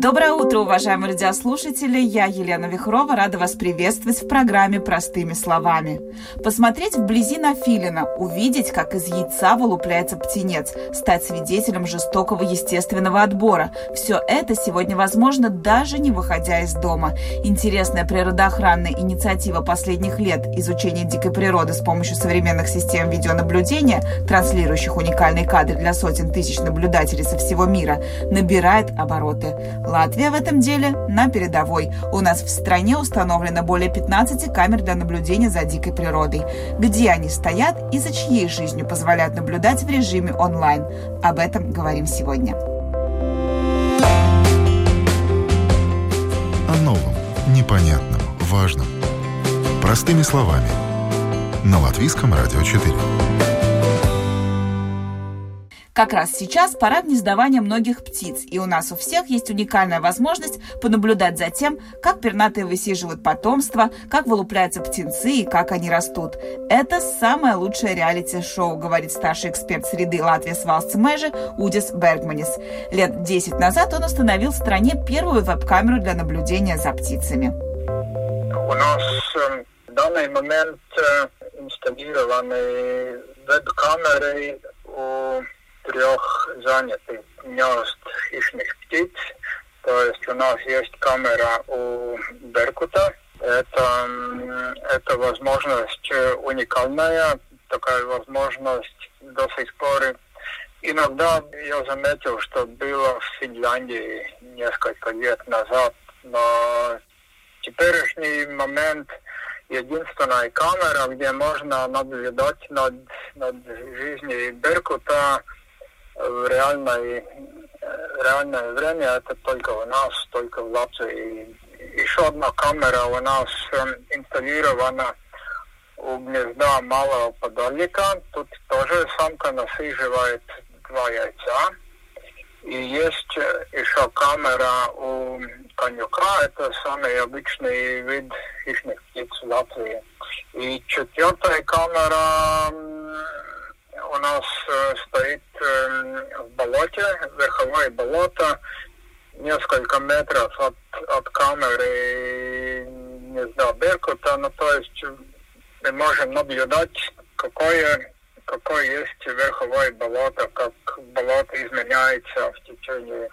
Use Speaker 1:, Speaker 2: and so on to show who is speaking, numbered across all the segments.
Speaker 1: Доброе утро, уважаемые радиослушатели! Я, Елена Вихрова, рада вас приветствовать в программе «Простыми словами». Посмотреть вблизи на филина, увидеть, как из яйца вылупляется птенец, стать свидетелем жестокого естественного отбора. Все это сегодня возможно, даже не выходя из дома. Интересная природоохранная инициатива последних лет изучение дикой природы с помощью современных систем видеонаблюдения, транслирующих уникальные кадры для сотен тысяч наблюдателей со всего мира, набирает обороты. Латвия в этом деле на передовой. У нас в стране установлено более 15 камер для наблюдения за дикой природой. Где они стоят и за чьей жизнью позволяют наблюдать в режиме онлайн. Об этом говорим сегодня.
Speaker 2: О новом, непонятном, важном. Простыми словами. На Латвийском радио 4.
Speaker 1: Как раз сейчас пора гнездования многих птиц, и у нас у всех есть уникальная возможность понаблюдать за тем, как пернатые высиживают потомство, как вылупляются птенцы и как они растут. Это самое лучшее реалити-шоу, говорит старший эксперт среды Латвии с Валсцмежи Удис Бергманис. Лет 10 назад он установил в стране первую веб-камеру для наблюдения за птицами.
Speaker 3: У нас э, в данный момент э, инсталлированы веб-камеры у трех занятых гнезд хищных птиц. То есть у нас есть камера у Беркута. Это, это возможность уникальная, такая возможность до сих пор. Иногда я заметил, что было в Финляндии несколько лет назад, но в теперешний момент единственная камера, где можно наблюдать над, над жизнью Беркута, в реальной, реальное время это только у нас, только в Латвии. Еще одна камера у нас инсталлирована у гнезда малого подолика. Тут тоже самка насиживает два яйца. И есть еще камера у конюка. Это самый обычный вид хищных птиц в Латвии. И четвертая камера у нас э, стоит э, в болоте, верховое болото, несколько метров от, от камеры гнезда Беркута, ну то есть мы можем наблюдать, какое, какое есть верховое болото, как болото изменяется в течение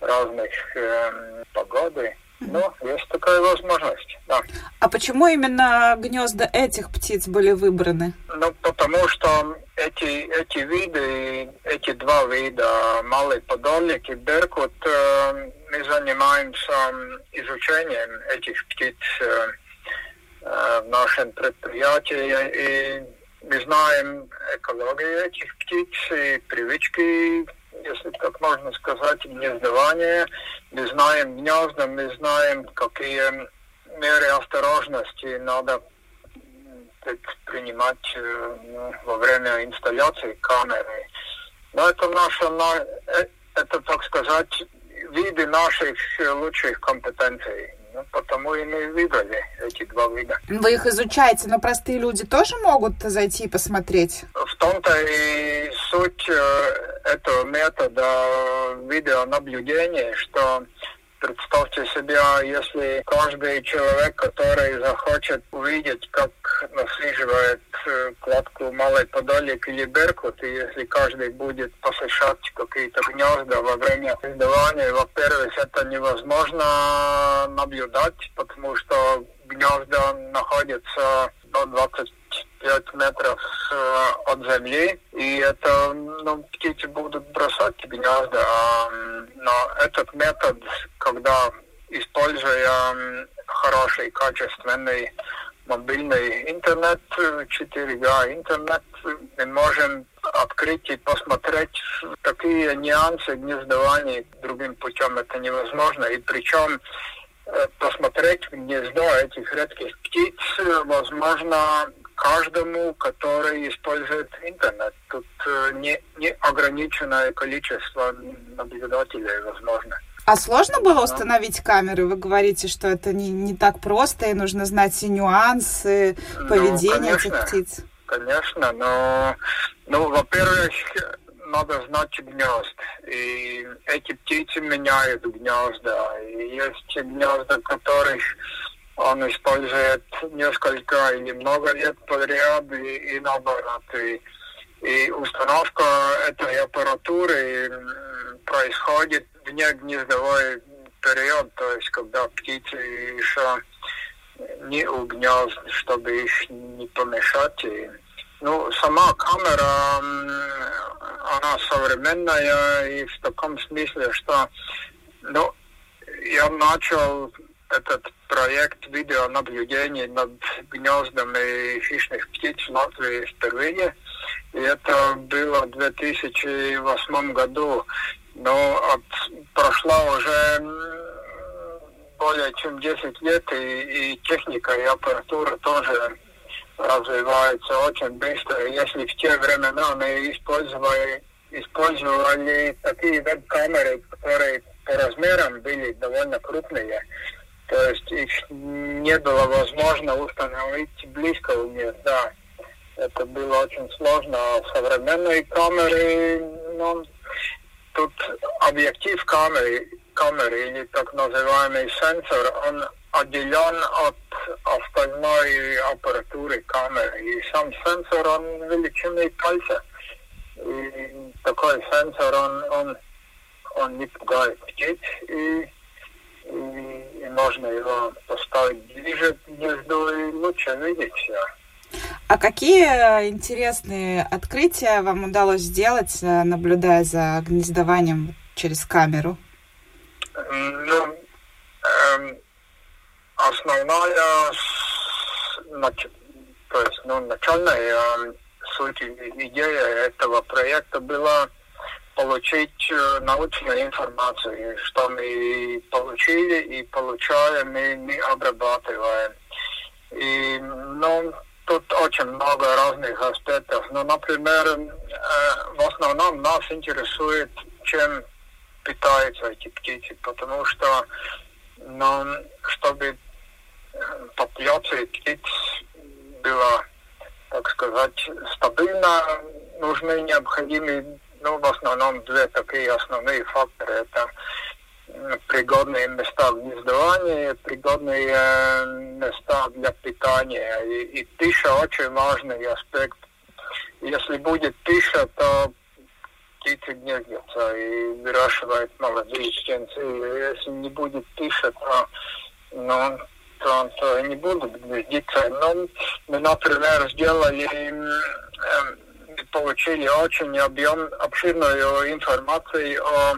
Speaker 3: разных э, погоды. Ну, есть такая возможность, да.
Speaker 1: А почему именно гнезда этих птиц были выбраны?
Speaker 3: Ну, потому что эти, эти виды, эти два вида, малый подольник и беркут, мы занимаемся изучением этих птиц в нашем предприятии. И мы знаем экологию этих птиц и привычки если так можно сказать, гнездование. Мы знаем гнезда, мы знаем, какие меры осторожности надо предпринимать ну, во время инсталляции камеры. Но это наша, э, это, так сказать, виды наших лучших компетенций. Ну, потому и мы выбрали эти два вида.
Speaker 1: Вы их изучаете, но простые люди тоже могут зайти и посмотреть?
Speaker 3: В том-то и суть э, этого метода видеонаблюдения, что Представьте себе, если каждый человек, который захочет увидеть, как наслеживает э, кладку Малой Подолик или Беркут, и если каждый будет посещать какие-то гнезда во время издавания, во-первых, это невозможно наблюдать, потому что гнезда находятся до 20 5 метров э, от земли, и это, ну, птицы будут бросать гнезда. А, но этот метод, когда используя хороший, качественный мобильный интернет, 4G интернет, мы можем открыть и посмотреть такие нюансы гнездования другим путем это невозможно. И причем э, посмотреть гнездо этих редких птиц возможно каждому, который использует интернет. Тут э, не, не ограниченное количество наблюдателей возможно.
Speaker 1: А сложно было установить камеры? Вы говорите, что это не, не так просто, и нужно знать все нюансы ну, поведения
Speaker 3: конечно,
Speaker 1: этих птиц.
Speaker 3: Конечно, но, ну, во-первых, надо знать гнезд. И эти птицы меняют гнезда. И есть гнезда, которых он использует несколько или много лет подряд, и, и наоборот. И, и установка этой аппаратуры происходит вне гнездовой период, то есть когда птицы еще не у чтобы их не помешать. И, ну, сама камера, она современная и в таком смысле, что ну, я начал этот проект видеонаблюдения над гнездами хищных птиц в Латвии впервые. И это было в 2008 году. Но от, прошло уже более чем 10 лет, и, и техника, и аппаратура тоже развивается очень быстро. Если в те времена мы использовали, использовали такие веб-камеры, которые по размерам были довольно крупные, то есть их не было возможно установить близко у гнезда. Это было очень сложно. Современные камеры, ну, тут объектив камеры, камеры или так называемый сенсор, он отделен от остальной аппаратуры камеры. И сам сенсор, он величины пальца. И такой сенсор, он, он, он не пугает птиц. И, и можно его поставить ближе к гнезду и лучше видеть все.
Speaker 1: А какие интересные открытия вам удалось сделать, наблюдая за гнездованием через камеру?
Speaker 3: Ну, эм, основная, то есть, ну, начальная суть идея этого проекта была получить э, научную информацию, что мы получили и получаем, и мы обрабатываем. И, ну, тут очень много разных аспектов. Ну, например, э, в основном нас интересует, чем питаются эти птицы, потому что, ну, чтобы популяции птиц было, так сказать, стабильно, нужны необходимые, ну, в основном две такие основные факторы. Это пригодные места гнездования, пригодные места для питания. И, и пища очень важный аспект. Если будет пища, то птицы гнездятся и выращивают молодые птенцы. Если не будет пищи, то ну, то, то не будут гнездиться. Но мы, например, сделали, получили очень объем, обширную информацию о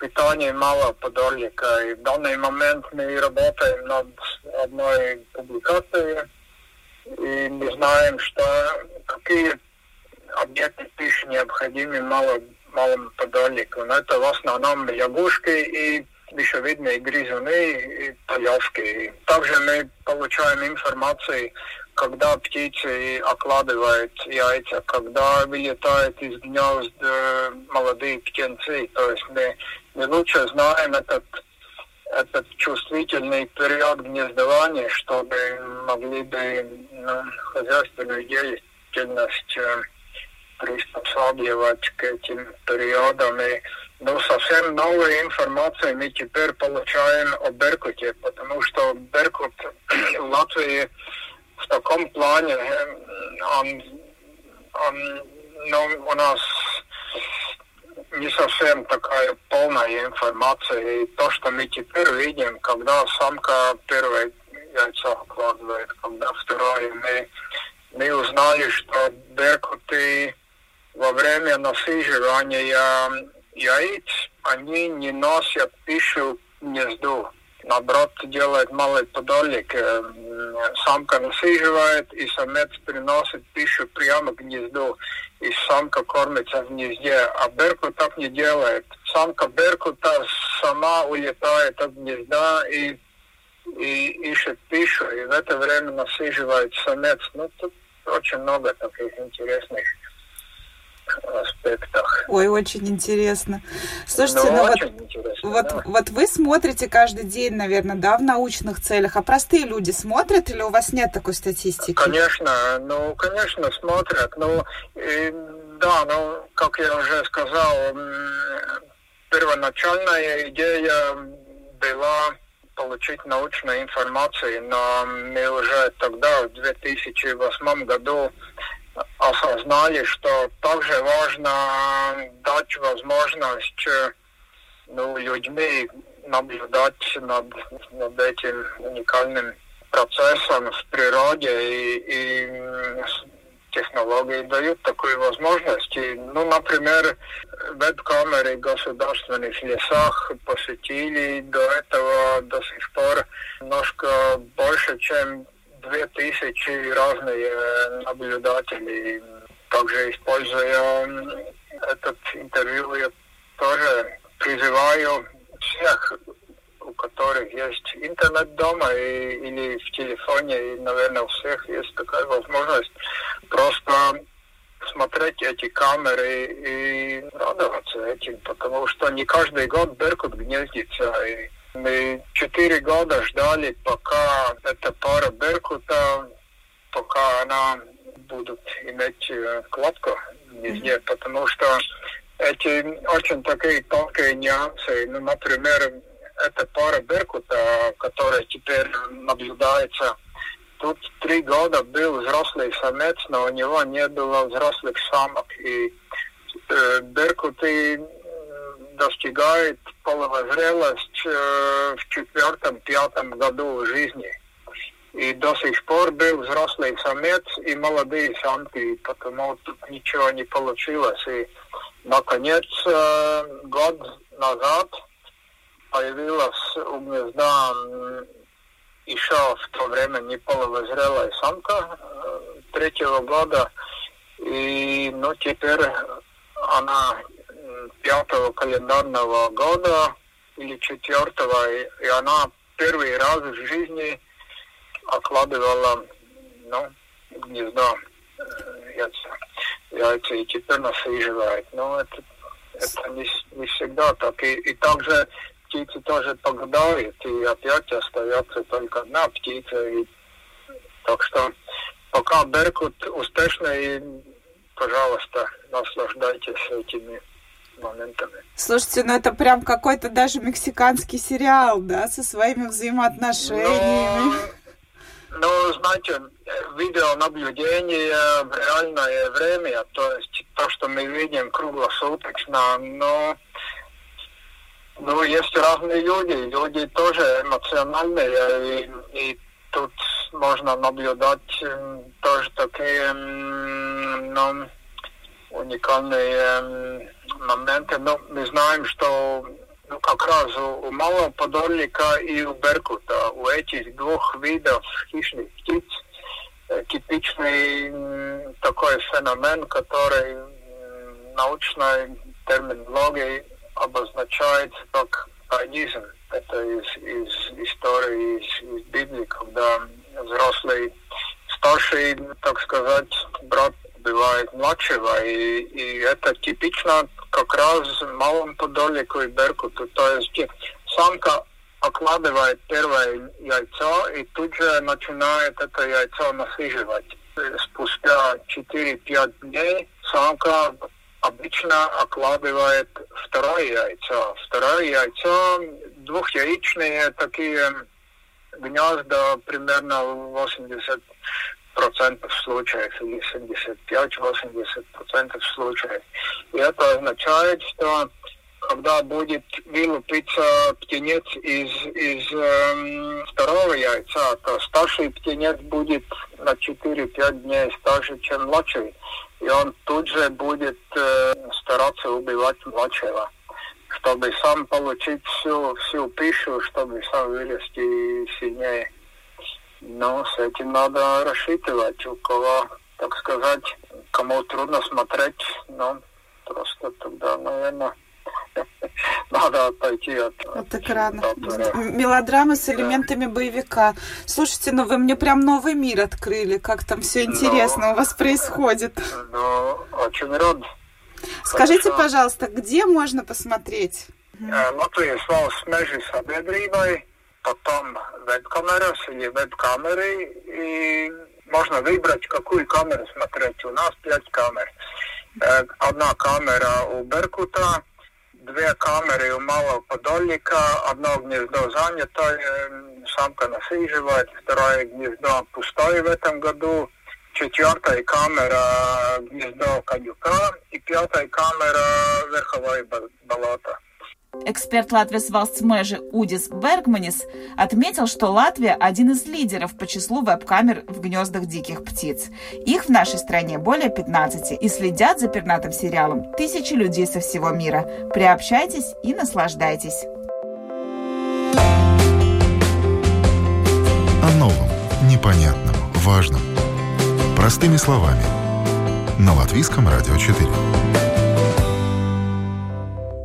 Speaker 3: питании малого подорлика. И в данный момент мы работаем над одной публикацией, и мы знаем, что какие объекты пищи необходимы мало, малому подорлику. Но это в основном лягушки и и грызуны, и полевки. Также мы получаем информацию, когда птицы окладывают яйца, когда вылетают из гнезд э, молодые птенцы. То есть мы, мы лучше знаем этот, этот чувствительный период гнездования, чтобы могли бы ну, хозяйственную деятельность э, приспосабливать к этим периодам. И ну, совсем новую информацию мы теперь получаем о Беркуте, потому что Беркут в Латвии в таком плане, он, он ну, у нас не совсем такая полная информация. И то, что мы теперь видим, когда самка первое яйцо откладывает, когда второе, мы, мы узнали, что беркуты во время насиживания яиц, они не носят пищу к гнезду. Наоборот, делает малый подолик. Э, самка насиживает, и самец приносит пищу прямо к гнезду. И самка кормится в гнезде. А беркут так не делает. Самка беркута сама улетает от гнезда и, и ищет пищу. И в это время насиживает самец. Ну, тут очень много таких интересных аспектах.
Speaker 1: Ой, очень интересно. Слушайте,
Speaker 3: ну,
Speaker 1: ну
Speaker 3: вот,
Speaker 1: интересно, вот, да. вот вы смотрите каждый день, наверное, да, в научных целях, а простые люди смотрят или у вас нет такой статистики?
Speaker 3: Конечно, ну, конечно, смотрят. Ну, и, да, ну, как я уже сказал, первоначальная идея была получить научную информацию, но мы уже тогда, в 2008 году, осознали, что также важно дать возможность ну, людьми наблюдать над, над этим уникальным процессом в природе и, и технологии дают такую возможность. И, ну, например, веб-камеры в государственных лесах посетили до этого до сих пор немножко больше, чем две тысячи разные наблюдатели. Также используя этот интервью, я тоже призываю всех, у которых есть интернет дома и, или в телефоне, и, наверное, у всех есть такая возможность просто смотреть эти камеры и радоваться этим, потому что не каждый год Беркут гнездится. И мы четыре года ждали, пока эта пара Беркута, пока она будет иметь э, кладку везде, потому что эти очень такие тонкие нюансы. Ну, например, эта пара Беркута, которая теперь наблюдается Тут три года был взрослый самец, но у него не было взрослых самок. И э, беркуты достигают половозрелость э, в четвертом-пятом году жизни. И до сих пор был взрослый самец и молодые самки, потому тут ничего не получилось. И, наконец, э, год назад появилась у гнезда еще в то время не половозрелая самка э, третьего года. И ну, теперь она пятого календарного года или четвертого, и, и она первый раз в жизни окладывала ну, гнездо э, яйца, яйца и теперь насиживает. Но это, это не, не всегда так. И, и также птицы тоже погибают, и опять остается только одна птица. И... Так что пока Беркут успешный, пожалуйста, наслаждайтесь этими моментами.
Speaker 1: Слушайте, ну это прям какой-то даже мексиканский сериал, да, со своими взаимоотношениями.
Speaker 3: Ну, ну знаете, видеонаблюдение в реальное время, то есть то, что мы видим круглосуточно, но ну, есть разные люди, люди тоже эмоциональные, и, и тут можно наблюдать тоже такие ну, уникальные моменты. Но мы знаем, что ну, как раз у, у малого подольника и у беркута, у этих двух видов хищных птиц, типичный такой феномен, который научной терминологией обозначается как айдизм. Это из, из истории, из, из Библии, когда взрослый, старший, так сказать, брат убивает младшего. И, и это типично как раз малом подолику и беркуту. То есть самка окладывает первое яйцо и тут же начинает это яйцо насиживать. Спустя 4-5 дней самка обычно окладывает второе яйцо. Второе яйцо двухяичные такие гнезда примерно 80 процентов случаев или 75-80 процентов случаев. И это означает, что когда будет вылупиться птенец из, из э, второго яйца, то старший птенец будет на 4-5 дней старше, чем младший и он тут же будет э, стараться убивать младшего, чтобы сам получить всю, всю пищу, чтобы сам вырасти сильнее. Но с этим надо рассчитывать, у кого, так сказать, кому трудно смотреть, но просто тогда, наверное, надо отойти от...
Speaker 1: От экрана. Мелодрама с элементами да. боевика. Слушайте, ну вы мне прям новый мир открыли. Как там все интересно ну, у вас происходит.
Speaker 3: Ну, очень рад.
Speaker 1: Скажите, пожалуйста, где можно посмотреть?
Speaker 3: Латвijas valsts meža sabiedrībai, потом веб-камерас или веб-камеры, и можно выбрать, какую камеру смотреть. У нас пять камер. Одна камера у Беркута, две камеры у Малого Подольника, одно гнездо занятое, самка насиживает, второе гнездо пустое в этом году, четвертая камера гнездо Кадюка и пятая камера верховое болото.
Speaker 1: Эксперт Латвии valsts meža Удис Бергманис отметил, что Латвия – один из лидеров по числу веб-камер в гнездах диких птиц. Их в нашей стране более 15, и следят за пернатым сериалом тысячи людей со всего мира. Приобщайтесь и наслаждайтесь.
Speaker 2: О новом, непонятном, важном. Простыми словами. На Латвийском радио 4.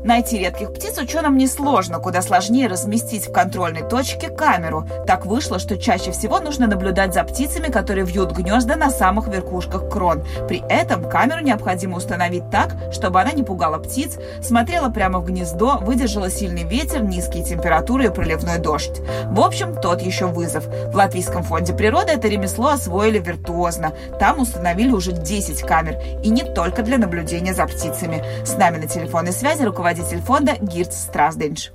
Speaker 1: Найти редких птиц ученым несложно, куда сложнее разместить в контрольной точке камеру. Так вышло, что чаще всего нужно наблюдать за птицами, которые вьют гнезда на самых верхушках крон. При этом камеру необходимо установить так, чтобы она не пугала птиц, смотрела прямо в гнездо, выдержала сильный ветер, низкие температуры и проливной дождь. В общем, тот еще вызов. В Латвийском фонде природы это ремесло освоили виртуозно. Там установили уже 10 камер. И не только для наблюдения за птицами. С нами на телефонной связи руководитель руководитель фонда Гирц Страсденш.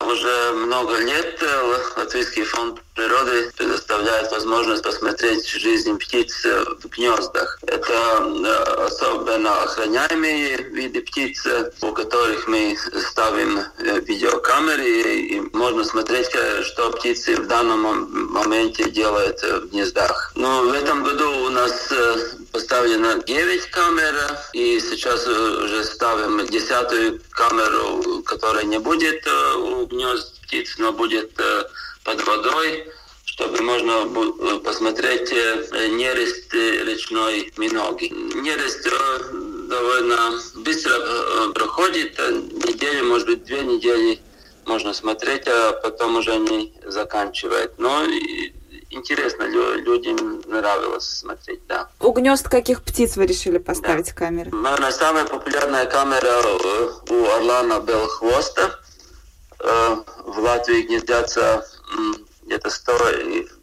Speaker 4: Уже много лет э, Латвийский фонд природы предоставляет возможность посмотреть жизнь птиц в гнездах. Это э, особенно охраняемые виды птиц, у которых мы ставим э, видеокамеры, и можно смотреть, что птицы в данном моменте делают в гнездах. Но в этом году у нас поставлено 9 камер, и сейчас уже ставим десятую камеру, которая не будет у гнезд птиц, но будет под водой, чтобы можно э, посмотреть э, нерест э, речной миноги. Нерест довольно быстро проходит, неделю, может быть, две недели можно смотреть, а потом уже не заканчивает. Но интересно, людям нравилось смотреть, да.
Speaker 1: У гнезд каких птиц вы решили поставить да. камеры?
Speaker 4: Наверное, самая популярная камера у орлана белохвоста. В Латвии гнездятся где-то 100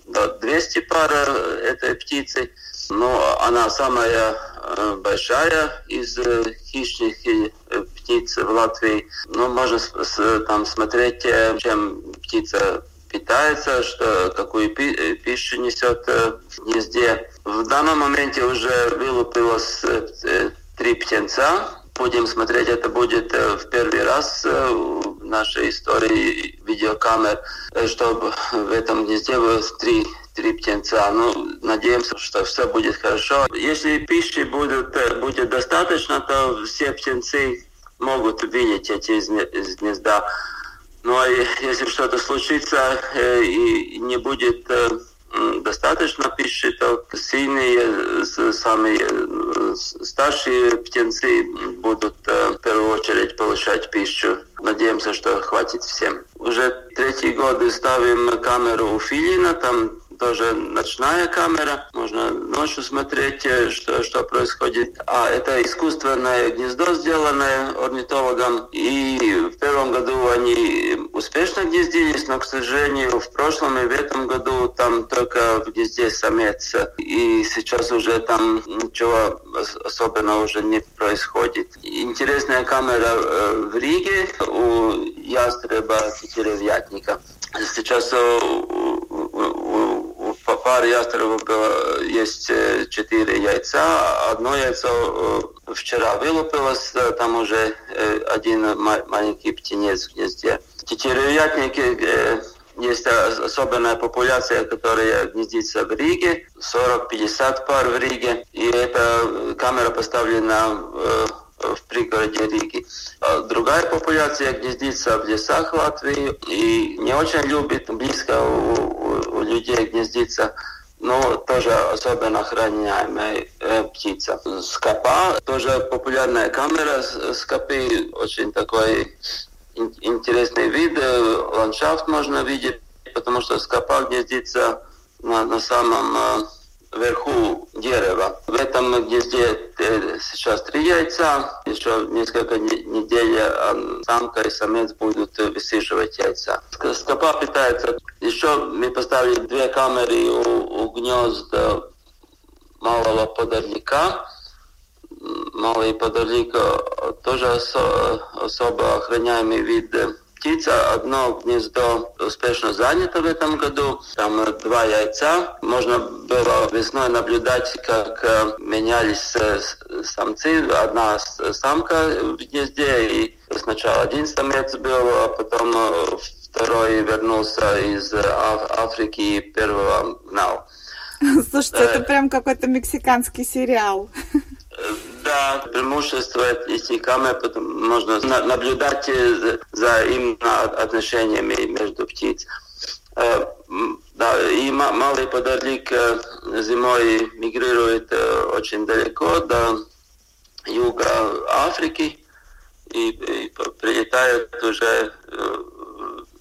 Speaker 4: до 200 пар этой птицы. Но она самая э, большая из э, хищных э, птиц в Латвии. Но можно там смотреть, чем птица питается, что, какую пищу несет в гнезде. В данном моменте уже вылупилось три птенца будем смотреть, это будет э, в первый раз э, в нашей истории видеокамер, э, чтобы в этом гнезде было три три птенца. Ну, надеемся, что все будет хорошо. Если пищи будет, будет достаточно, то все птенцы могут видеть эти гнезда. Ну а если что-то случится и не будет достаточно пищи, то сильные, самые старшие птенцы будут в первую очередь получать пищу. Надеемся, что хватит всем. Уже третий год ставим камеру у Филина, там тоже ночная камера, можно ночью смотреть, э, что, что происходит. А это искусственное гнездо, сделанное орнитологом. И в первом году они успешно гнездились, но, к сожалению, в прошлом и в этом году там только в гнезде самец. И сейчас уже там ничего особенного уже не происходит. Интересная камера э, в Риге у ястреба тетеревятника. Сейчас у, по паре ястребов было, есть э, четыре яйца. Одно яйцо э, вчера вылупилось, э, там уже один маленький птенец в гнезде. Тетеревятники есть особенная популяция, которая гнездится в Риге, 40-50 пар в Риге. И эта камера поставлена в пригороде Риги. А другая популяция гнездится в лесах Латвии и не очень любит близко у, у людей гнездиться но тоже особенно охраняемая э, птица. Скопа, тоже популярная камера скопы, очень такой интересный вид, э, ландшафт можно видеть, потому что скопа гнездится на, на самом э, вверху дерева. В этом гнезде сейчас три яйца, еще несколько недель самка и самец будут высиживать яйца. Скопа питается. Еще мы поставили две камеры у, у гнезда малого подорника. Малый подорлик тоже осо особо охраняемый вид птица. Одно гнездо успешно занято в этом году. Там два яйца. Можно было весной наблюдать, как э, менялись э, самцы. Одна самка в гнезде, и сначала один самец был, а потом э, второй вернулся из Африки и первого гнал.
Speaker 1: Слушайте, это прям какой-то мексиканский сериал.
Speaker 4: Да, преимущество этих камер, можно наблюдать за именно отношениями между птиц. Э, да, и малый подорлик э, зимой мигрирует э, очень далеко до юга Африки и, и прилетает уже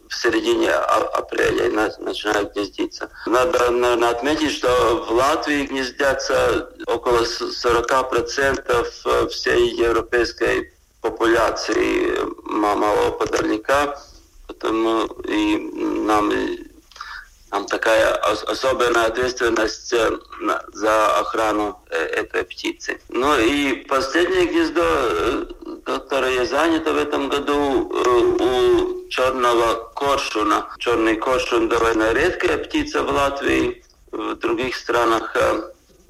Speaker 4: в середине апреля и начинают гнездиться. Надо, наверное, отметить, что в Латвии гнездятся около 40% всей европейской популяции малого подорника, потому и нам там такая особенная ответственность э, за охрану э, этой птицы. Ну и последнее гнездо, э, которое занято в этом году у черного коршуна. Черный коршун довольно редкая птица в Латвии. В других странах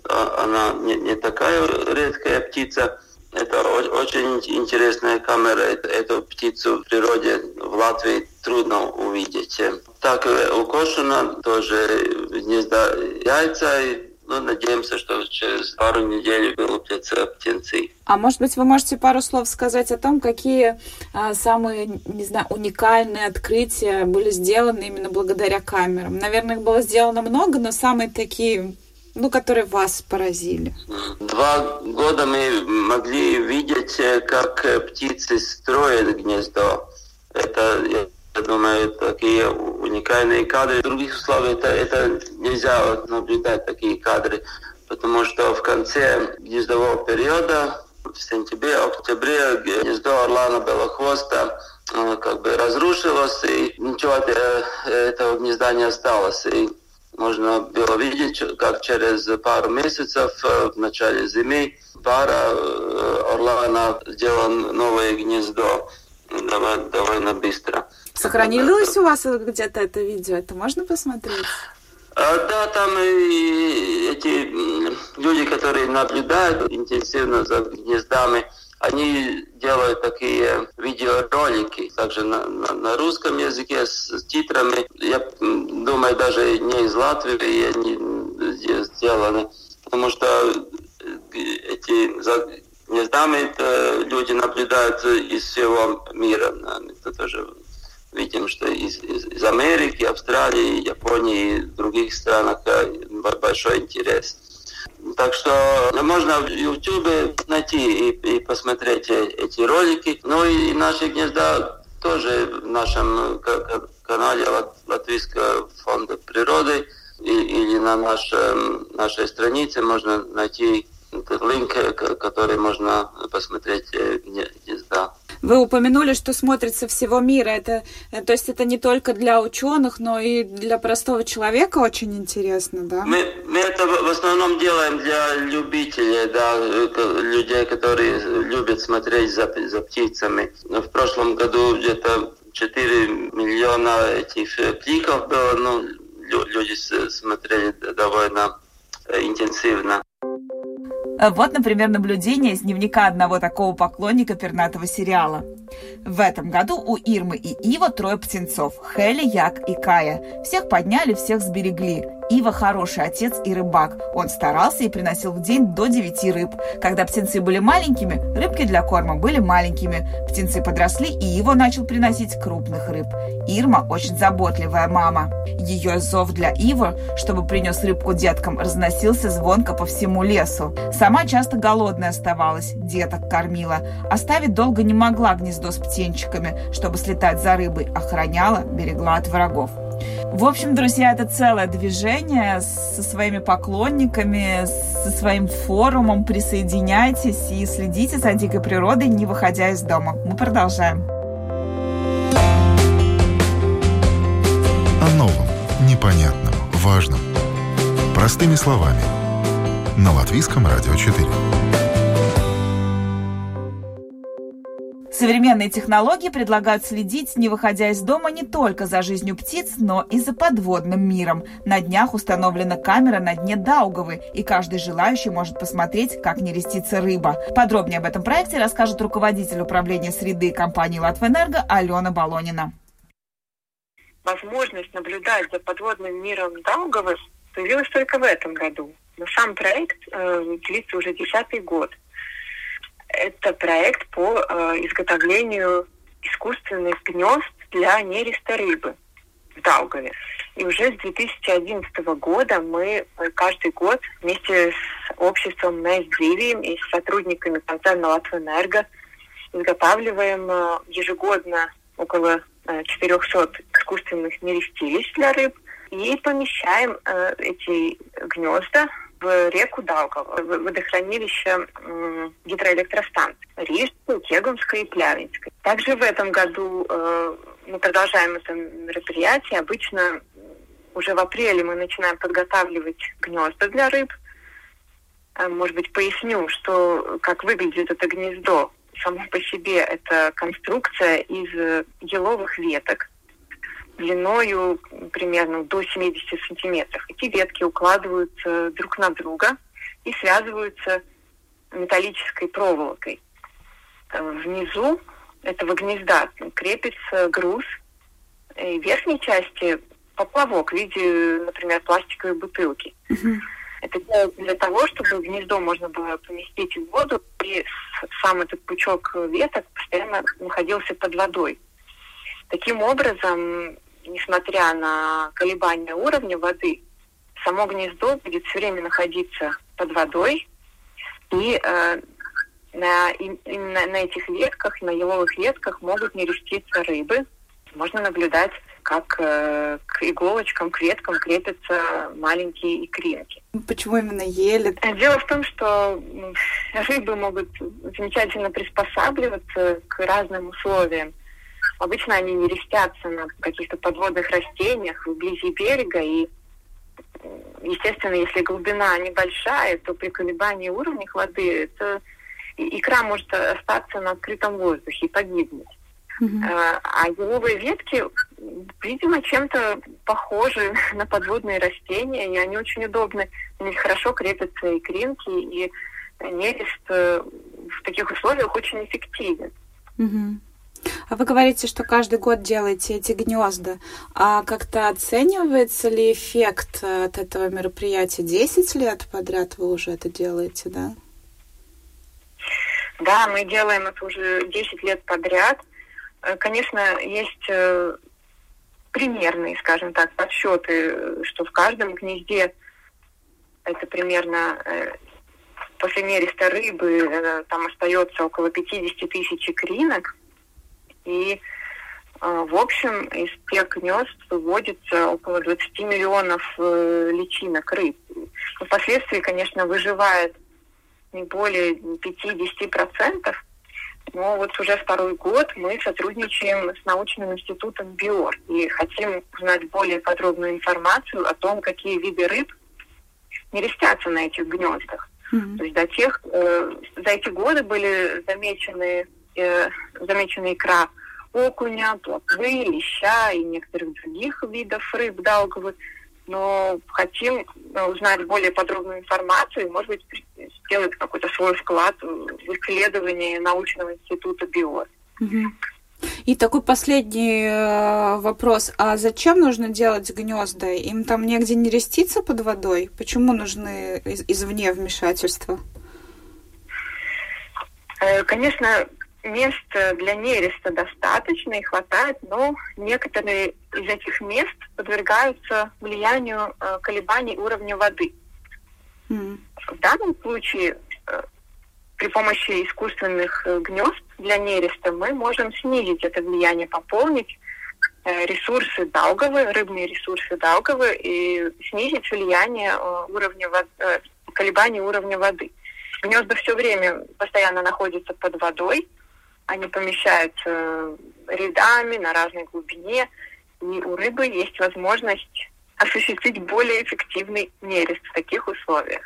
Speaker 4: а, она не, не такая редкая птица. Это очень интересная камера. Эту птицу в природе в Латвии трудно увидеть. Так э, у Кошина тоже гнезда яйца. Ну, надеемся, что через пару недель вылупятся птенцы.
Speaker 1: А может быть, вы можете пару слов сказать о том, какие а, самые, не знаю, уникальные открытия были сделаны именно благодаря камерам? Наверное, их было сделано много, но самые такие ну, которые вас поразили?
Speaker 4: Два года мы могли видеть, как птицы строят гнездо. Это, я думаю, такие уникальные кадры. В других условиях это, это нельзя наблюдать, такие кадры, потому что в конце гнездового периода, в сентябре, октябре, гнездо орлана белохвоста э, как бы разрушилось, и ничего от этого гнезда не осталось. И можно было видеть, как через пару месяцев э, в начале зимы пара э, орлана сделала новое гнездо довольно быстро.
Speaker 1: Сохранилось у вас где-то это видео? Это можно посмотреть?
Speaker 4: А, да, там и эти люди, которые наблюдают интенсивно за гнездами, они делают такие видеоролики, также на, на, на русском языке с титрами. Я думаю, даже не из Латвии они сделаны, потому что э, эти за гнездами люди наблюдают из всего мира. Это тоже видим, что из, из, из Америки, Австралии, Японии и других странах э, большой интерес. Так что можно в YouTube найти и, и посмотреть эти ролики. Ну и наши гнезда тоже в нашем канале Латвийского фонда природы или на нашем, нашей странице можно найти линк, который можно посмотреть э, гнезда.
Speaker 1: Вы упомянули, что смотрится всего мира. Это, э, то есть это не только для ученых, но и для простого человека очень интересно, да?
Speaker 4: Мы, мы это в основном делаем для любителей, да, э, людей, которые любят смотреть за, за птицами. В прошлом году где-то 4 миллиона этих кликов было, ну, люди смотрели довольно интенсивно.
Speaker 1: Вот, например, наблюдение из дневника одного такого поклонника пернатого сериала. В этом году у Ирмы и Ива трое птенцов – Хели, Як и Кая. Всех подняли, всех сберегли. Ива хороший отец и рыбак. Он старался и приносил в день до 9 рыб. Когда птенцы были маленькими, рыбки для корма были маленькими. Птенцы подросли, и его начал приносить крупных рыб. Ирма очень заботливая мама. Ее зов для Ива, чтобы принес рыбку деткам, разносился звонко по всему лесу. Сама часто голодная оставалась, деток кормила. Оставить долго не могла гнездо с птенчиками, чтобы слетать за рыбой, охраняла, берегла от врагов. В общем, друзья, это целое движение со своими поклонниками, со своим форумом. Присоединяйтесь и следите за дикой природой, не выходя из дома. Мы продолжаем.
Speaker 2: О новом, непонятном, важном. Простыми словами. На Латвийском радио 4.
Speaker 1: Современные технологии предлагают следить, не выходя из дома, не только за жизнью птиц, но и за подводным миром. На днях установлена камера на дне Даугавы, и каждый желающий может посмотреть, как нерестится рыба. Подробнее об этом проекте расскажет руководитель управления среды компании «Латвэнерго» Алена Балонина.
Speaker 5: Возможность наблюдать за подводным миром Даугавы появилась только в этом году. Но сам проект э, длится уже десятый год – это проект по э, изготовлению искусственных гнезд для нереста рыбы в Даугаве. И уже с 2011 года мы каждый год вместе с обществом Мэсдивием и с сотрудниками концерна Латвэнерго изготавливаем э, ежегодно около 400 э, искусственных нерестилищ для рыб и помещаем э, эти гнезда в реку Даугава, в водохранилище гидроэлектростанций Рижской, Кегумской и Плявинской. Также в этом году э, мы продолжаем это мероприятие. Обычно уже в апреле мы начинаем подготавливать гнезда для рыб. Э, может быть, поясню, что как выглядит это гнездо. Само по себе это конструкция из еловых веток, длиною примерно до 70 сантиметров. Эти ветки укладываются друг на друга и связываются металлической проволокой. Внизу этого гнезда крепится груз, и в верхней части поплавок в виде, например, пластиковой бутылки. Это для того, чтобы гнездо можно было поместить в воду, и сам этот пучок веток постоянно находился под водой. Таким образом, несмотря на колебания уровня воды, само гнездо будет все время находиться под водой, и э, на, именно на этих ветках, на еловых ветках могут не реститься рыбы. Можно наблюдать, как э, к иголочкам, к веткам крепятся маленькие икринки.
Speaker 1: Почему именно ели?
Speaker 5: Дело в том, что рыбы могут замечательно приспосабливаться к разным условиям. Обычно они не рестятся на каких-то подводных растениях вблизи берега, и, естественно, если глубина небольшая, то при колебании уровня воды это икра может остаться на открытом воздухе и погибнуть. Mm-hmm. А еловые ветки, видимо, чем-то похожи на подводные растения, и они очень удобны. У них хорошо крепятся икринки, и нерест э, в таких условиях очень эффективен.
Speaker 1: Mm-hmm. А вы говорите, что каждый год делаете эти гнезда. А как-то оценивается ли эффект от этого мероприятия? Десять лет подряд вы уже это делаете, да?
Speaker 5: Да, мы делаем это уже 10 лет подряд. Э, конечно, есть э, примерные, скажем так, подсчеты, что в каждом гнезде это примерно э, после нереста рыбы там остается около 50 тысяч икринок. И э, в общем, из тех гнезд выводится около 20 миллионов э, личинок рыб. Впоследствии, конечно, выживает не более 5-10%, но вот уже второй год мы сотрудничаем с научным институтом БИОР и хотим узнать более подробную информацию о том, какие виды рыб не рестятся на этих гнездах. Mm-hmm. То есть до тех, э, за эти годы были замечены э, замечена икра окуня, плотвы, леща и некоторых других видов рыб далговых. Но хотим э, узнать более подробную информацию и, может быть, сделать какой-то свой вклад в исследование научного института БИО.
Speaker 1: И такой последний э, вопрос. А зачем нужно делать гнезда? Им там негде не реститься под водой? Почему нужны из- извне вмешательства?
Speaker 5: Э, конечно, мест для нереста достаточно и хватает, но некоторые из этих мест подвергаются влиянию э, колебаний уровня воды. Mm. В данном случае э, при помощи искусственных э, гнезд для нереста мы можем снизить это влияние, пополнить э, ресурсы Даугавы, рыбные ресурсы Даугавы и снизить влияние э, уровня колебаний уровня воды. Гнезда все время постоянно находятся под водой, они помещаются рядами на разной глубине, и у рыбы есть возможность осуществить более эффективный нерест в таких условиях.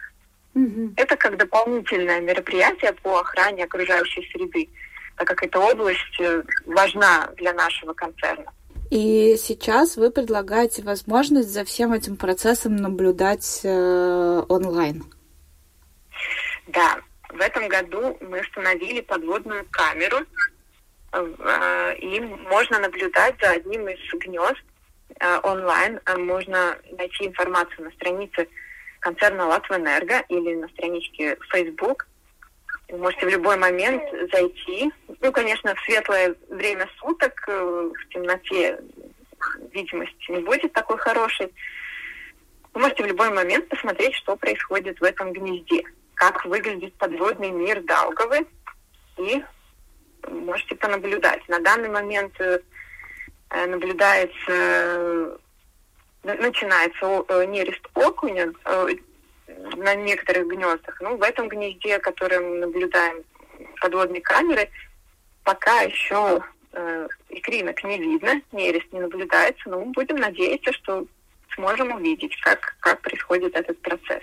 Speaker 5: Угу. Это как дополнительное мероприятие по охране окружающей среды, так как эта область э, важна для нашего концерна.
Speaker 1: И сейчас вы предлагаете возможность за всем этим процессом наблюдать э, онлайн.
Speaker 5: Да, в этом году мы установили подводную камеру, э, и можно наблюдать за одним из гнезд э, онлайн. Можно найти информацию на странице концерна Латвэнерго или на страничке Facebook. Вы можете в любой момент зайти. Ну, конечно, в светлое время суток, э, в темноте видимость не будет такой хорошей. Вы можете в любой момент посмотреть, что происходит в этом гнезде как выглядит подводный мир Даугавы, и можете понаблюдать. На данный момент э, наблюдается, э, начинается э, нерест окуня на некоторых гнездах. Ну, в этом гнезде, которое мы наблюдаем подводной камеры, пока еще э, икринок не видно, нерест не наблюдается, но мы будем надеяться, что сможем увидеть, как, как происходит этот процесс.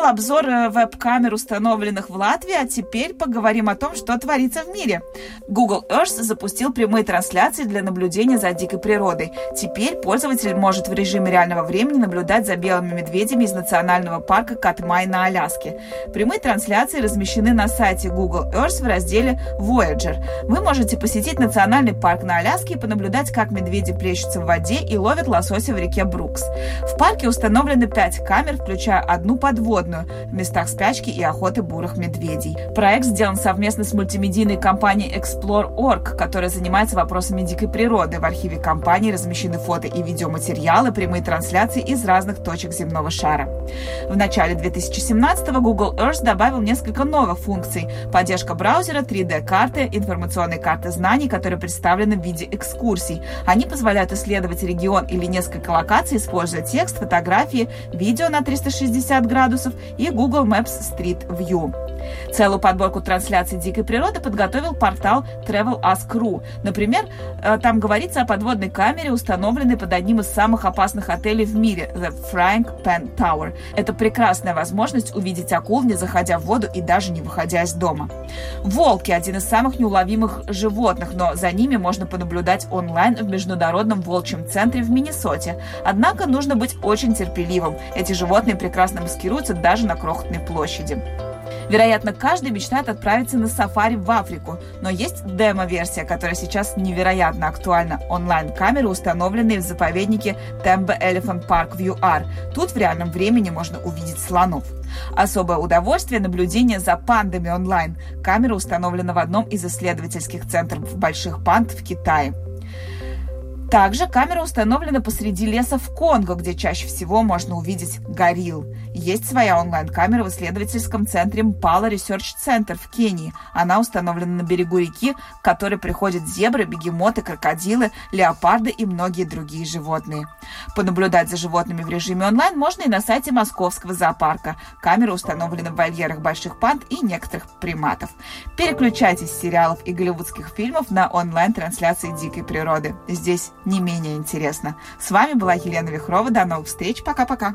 Speaker 1: был обзор э, веб-камер, установленных в Латвии, а теперь поговорим о том, что творится в мире. Google Earth запустил прямые трансляции для наблюдения за дикой природой. Теперь пользователь может в режиме реального времени наблюдать за белыми медведями из национального парка Катмай на Аляске. Прямые трансляции размещены на сайте Google Earth в разделе Voyager. Вы можете посетить национальный парк на Аляске и понаблюдать, как медведи плещутся в воде и ловят лосося в реке Брукс. В парке установлены пять камер, включая одну подводную, животную в местах спячки и охоты бурых медведей. Проект сделан совместно с мультимедийной компанией Explore.org, которая занимается вопросами дикой природы. В архиве компании размещены фото и видеоматериалы, прямые трансляции из разных точек земного шара. В начале 2017 Google Earth добавил несколько новых функций. Поддержка браузера, 3D-карты, информационные карты знаний, которые представлены в виде экскурсий. Они позволяют исследовать регион или несколько локаций, используя текст, фотографии, видео на 360 градусов и Google Maps Street View. Целую подборку трансляций дикой природы подготовил портал Travel Ask.ru. Например, э, там говорится о подводной камере, установленной под одним из самых опасных отелей в мире – The Frying Pan Tower. Это прекрасная возможность увидеть акул, не заходя в воду и даже не выходя из дома. Волки – один из самых неуловимых животных, но за ними можно понаблюдать онлайн в Международном волчьем центре в Миннесоте. Однако нужно быть очень терпеливым. Эти животные прекрасно маскируются даже на крохотной площади. Вероятно, каждый мечтает отправиться на сафари в Африку, но есть демо-версия, которая сейчас невероятно актуальна. Онлайн-камеры, установленные в заповеднике Tembe Elephant Park в ЮАР. Тут в реальном времени можно увидеть слонов. Особое удовольствие – наблюдение за пандами онлайн. Камера установлена в одном из исследовательских центров больших панд в Китае. Также камера установлена посреди леса в Конго, где чаще всего можно увидеть горилл. Есть своя онлайн-камера в исследовательском центре Mpala Research Center в Кении. Она установлена на берегу реки, к которой приходят зебры, бегемоты, крокодилы, леопарды и многие другие животные. Понаблюдать за животными в режиме онлайн можно и на сайте Московского зоопарка. Камеры установлены в вольерах больших панд и некоторых приматов. Переключайтесь с сериалов и голливудских фильмов на онлайн-трансляции дикой природы. Здесь не менее интересно. С вами была Елена Вихрова. До новых встреч. Пока-пока.